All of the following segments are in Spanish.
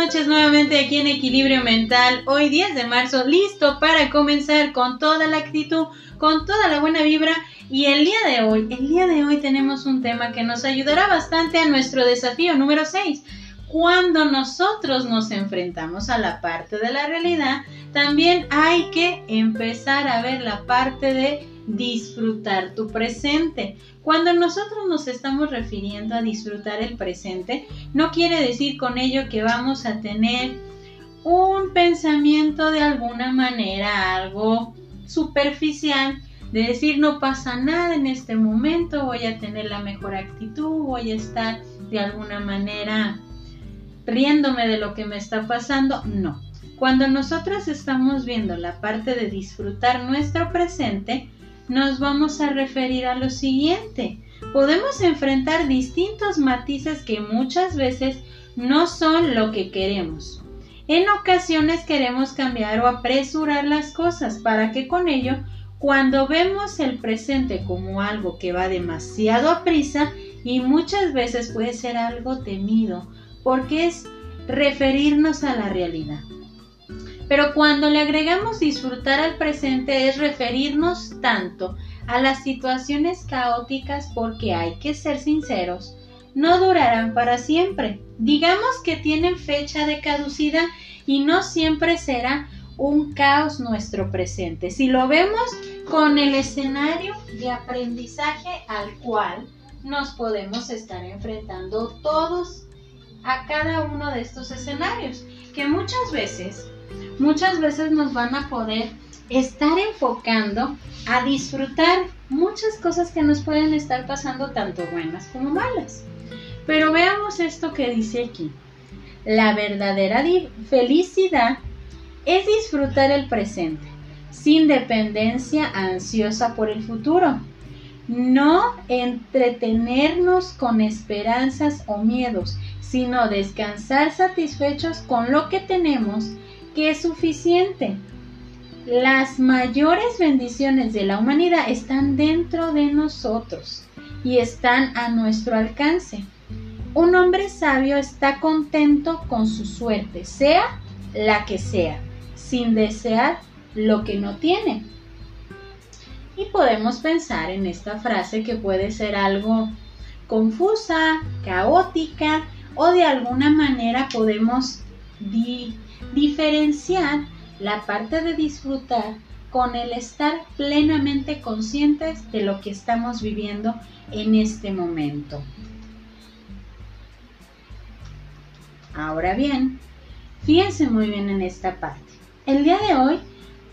noches nuevamente aquí en Equilibrio Mental. Hoy 10 de marzo, listo para comenzar con toda la actitud, con toda la buena vibra. Y el día de hoy, el día de hoy tenemos un tema que nos ayudará bastante a nuestro desafío número 6. Cuando nosotros nos enfrentamos a la parte de la realidad, también hay que empezar a ver la parte de disfrutar tu presente. Cuando nosotros nos estamos refiriendo a disfrutar el presente, no quiere decir con ello que vamos a tener un pensamiento de alguna manera algo superficial, de decir no pasa nada en este momento, voy a tener la mejor actitud, voy a estar de alguna manera riéndome de lo que me está pasando, no. Cuando nosotros estamos viendo la parte de disfrutar nuestro presente, nos vamos a referir a lo siguiente. Podemos enfrentar distintos matices que muchas veces no son lo que queremos. En ocasiones queremos cambiar o apresurar las cosas para que con ello, cuando vemos el presente como algo que va demasiado a prisa y muchas veces puede ser algo temido, porque es referirnos a la realidad. Pero cuando le agregamos disfrutar al presente es referirnos tanto a las situaciones caóticas porque hay que ser sinceros, no durarán para siempre. Digamos que tienen fecha de caducidad y no siempre será un caos nuestro presente. Si lo vemos con el escenario de aprendizaje al cual nos podemos estar enfrentando todos a cada uno de estos escenarios, que muchas veces muchas veces nos van a poder estar enfocando a disfrutar muchas cosas que nos pueden estar pasando tanto buenas como malas. Pero veamos esto que dice aquí. La verdadera felicidad es disfrutar el presente, sin dependencia ansiosa por el futuro. No entretenernos con esperanzas o miedos, sino descansar satisfechos con lo que tenemos que es suficiente. Las mayores bendiciones de la humanidad están dentro de nosotros y están a nuestro alcance. Un hombre sabio está contento con su suerte, sea la que sea, sin desear lo que no tiene. Y podemos pensar en esta frase que puede ser algo confusa, caótica o de alguna manera podemos diferenciar la parte de disfrutar con el estar plenamente conscientes de lo que estamos viviendo en este momento. Ahora bien, fíjense muy bien en esta parte. El día de hoy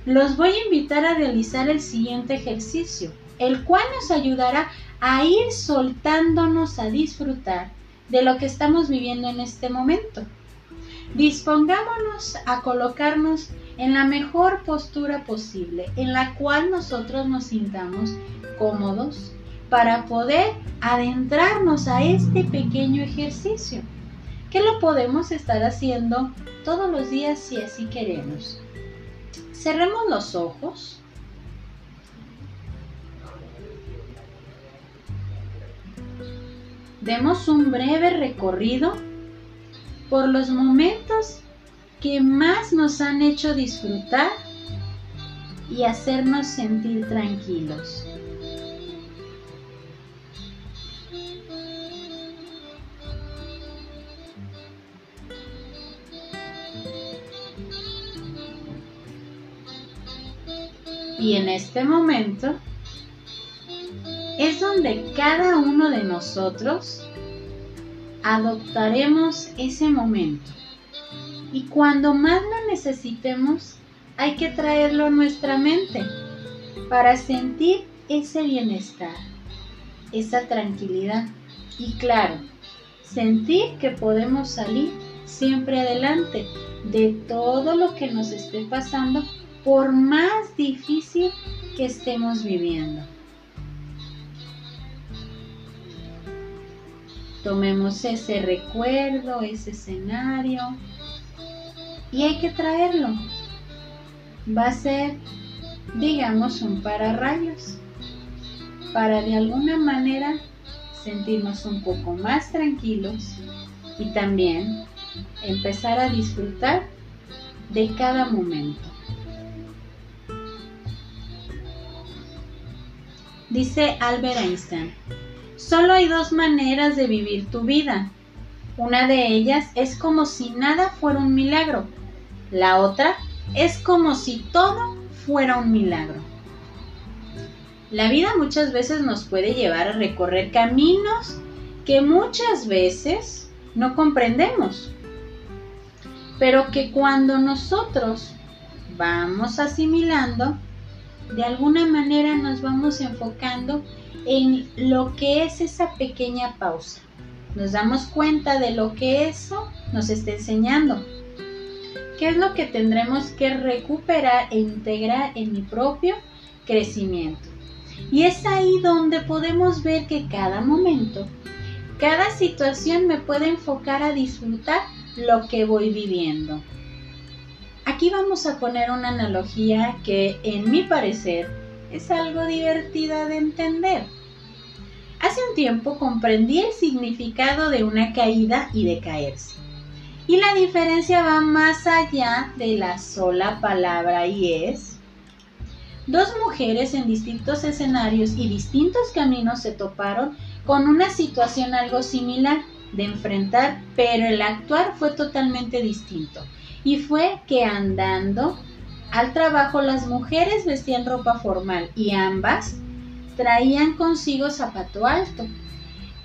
los voy a invitar a realizar el siguiente ejercicio, el cual nos ayudará a ir soltándonos a disfrutar de lo que estamos viviendo en este momento. Dispongámonos a colocarnos en la mejor postura posible, en la cual nosotros nos sintamos cómodos para poder adentrarnos a este pequeño ejercicio, que lo podemos estar haciendo todos los días si así queremos. Cerremos los ojos. Demos un breve recorrido por los momentos que más nos han hecho disfrutar y hacernos sentir tranquilos. Y en este momento es donde cada uno de nosotros adoptaremos ese momento. Y cuando más lo necesitemos, hay que traerlo a nuestra mente para sentir ese bienestar, esa tranquilidad. Y claro, sentir que podemos salir siempre adelante de todo lo que nos esté pasando, por más difícil que estemos viviendo. Tomemos ese recuerdo, ese escenario y hay que traerlo. Va a ser, digamos, un pararrayos para de alguna manera sentirnos un poco más tranquilos y también empezar a disfrutar de cada momento. Dice Albert Einstein, solo hay dos maneras de vivir tu vida. Una de ellas es como si nada fuera un milagro. La otra es como si todo fuera un milagro. La vida muchas veces nos puede llevar a recorrer caminos que muchas veces no comprendemos, pero que cuando nosotros vamos asimilando, de alguna manera nos vamos enfocando en lo que es esa pequeña pausa. Nos damos cuenta de lo que eso nos está enseñando. ¿Qué es lo que tendremos que recuperar e integrar en mi propio crecimiento? Y es ahí donde podemos ver que cada momento, cada situación me puede enfocar a disfrutar lo que voy viviendo. Aquí vamos a poner una analogía que en mi parecer es algo divertida de entender. Hace un tiempo comprendí el significado de una caída y de caerse. Y la diferencia va más allá de la sola palabra y es Dos mujeres en distintos escenarios y distintos caminos se toparon con una situación algo similar de enfrentar, pero el actuar fue totalmente distinto. Y fue que andando al trabajo las mujeres vestían ropa formal y ambas traían consigo zapato alto.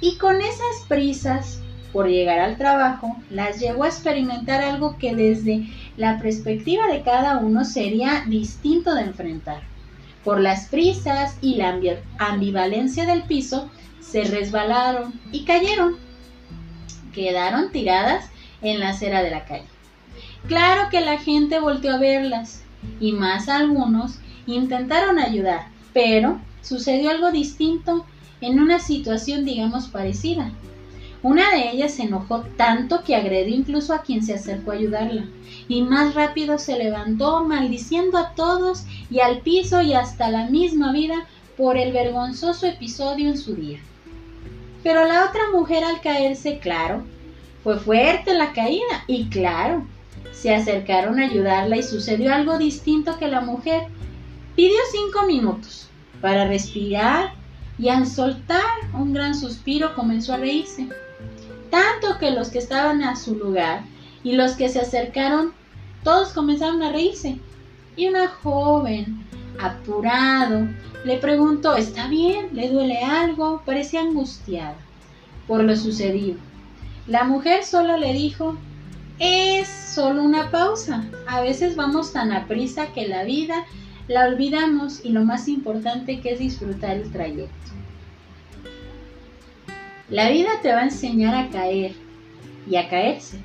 Y con esas prisas por llegar al trabajo las llevó a experimentar algo que desde la perspectiva de cada uno sería distinto de enfrentar. Por las prisas y la ambivalencia del piso, se resbalaron y cayeron. Quedaron tiradas en la acera de la calle. Claro que la gente volteó a verlas y más algunos intentaron ayudar, pero sucedió algo distinto en una situación digamos parecida. Una de ellas se enojó tanto que agredió incluso a quien se acercó a ayudarla, y más rápido se levantó maldiciendo a todos y al piso y hasta la misma vida por el vergonzoso episodio en su día. Pero la otra mujer al caerse, claro, fue fuerte la caída y claro, se acercaron a ayudarla y sucedió algo distinto que la mujer pidió cinco minutos para respirar y al soltar un gran suspiro comenzó a reírse tanto que los que estaban a su lugar y los que se acercaron, todos comenzaron a reírse. Y una joven, apurado, le preguntó, ¿está bien? ¿Le duele algo? Parecía angustiada por lo sucedido. La mujer solo le dijo, es solo una pausa. A veces vamos tan a prisa que la vida la olvidamos y lo más importante que es disfrutar el trayecto. La vida te va a enseñar a caer y a caerse.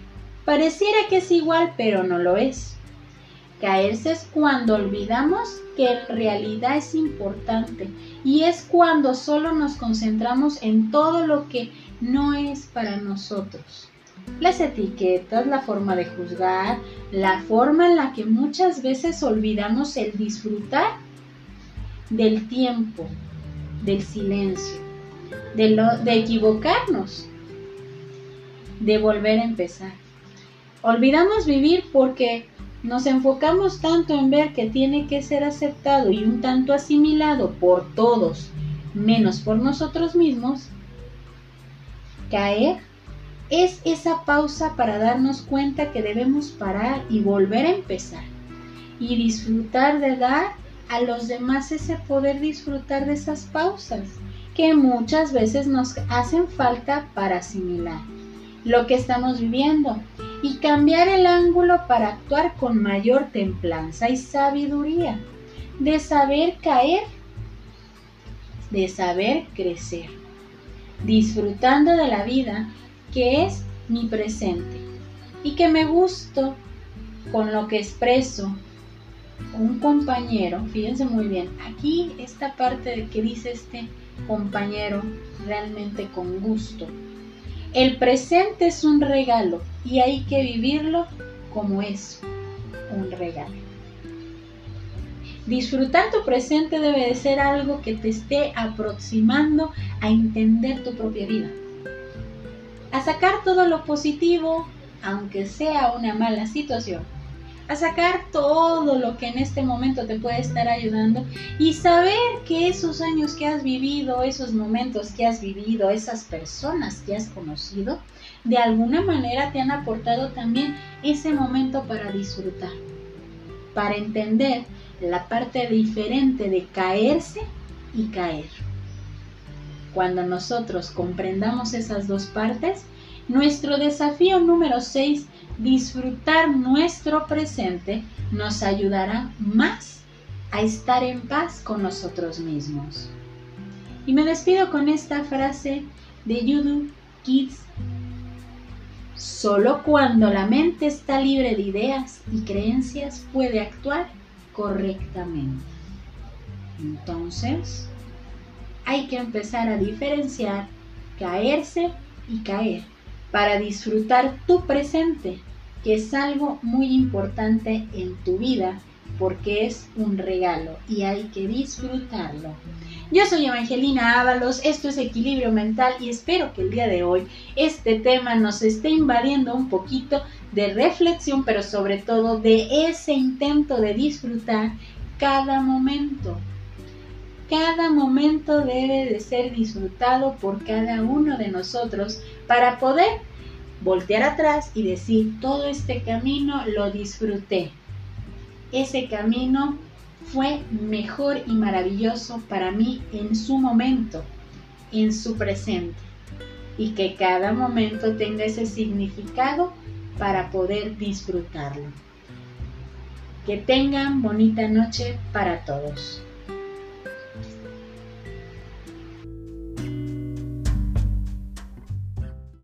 Pareciera que es igual, pero no lo es. Caerse es cuando olvidamos que en realidad es importante y es cuando solo nos concentramos en todo lo que no es para nosotros. Las etiquetas, la forma de juzgar, la forma en la que muchas veces olvidamos el disfrutar del tiempo, del silencio de, equivocarnos, de volver a empezar. Olvidamos vivir porque nos enfocamos tanto en ver que tiene que ser aceptado y un tanto asimilado por todos, menos por nosotros mismos. Caer es esa pausa para darnos cuenta que debemos parar y volver a empezar y disfrutar de dar a los demás ese poder disfrutar de esas pausas que muchas veces nos hacen falta para asimilar lo que estamos viviendo y cambiar el ángulo para actuar con mayor templanza y sabiduría, de saber caer, de saber crecer, disfrutando de la vida que es mi presente y que me gusto con lo que expreso. Un compañero, fíjense muy bien, aquí esta parte de que dice este compañero, realmente con gusto. El presente es un regalo y hay que vivirlo como es un regalo. Disfrutar tu presente debe de ser algo que te esté aproximando a entender tu propia vida. A sacar todo lo positivo aunque sea una mala situación, a sacar todo lo que en este momento te puede estar ayudando y saber que esos años que has vivido, esos momentos que has vivido, esas personas que has conocido, de alguna manera te han aportado también ese momento para disfrutar, para entender la parte diferente de caerse y caer. Cuando nosotros comprendamos esas dos partes, nuestro desafío número 6 disfrutar nuestro presente nos ayudará más a estar en paz con nosotros mismos. Y me despido con esta frase de Yudu Kids. Solo cuando la mente está libre de ideas y creencias puede actuar correctamente. Entonces, hay que empezar a diferenciar caerse y caer para disfrutar tu presente que es algo muy importante en tu vida porque es un regalo y hay que disfrutarlo. Yo soy Evangelina Ábalos, esto es Equilibrio Mental y espero que el día de hoy este tema nos esté invadiendo un poquito de reflexión, pero sobre todo de ese intento de disfrutar cada momento. Cada momento debe de ser disfrutado por cada uno de nosotros para poder voltear atrás y decir, todo este camino lo disfruté. Ese camino fue mejor y maravilloso para mí en su momento, en su presente. Y que cada momento tenga ese significado para poder disfrutarlo. Que tengan bonita noche para todos.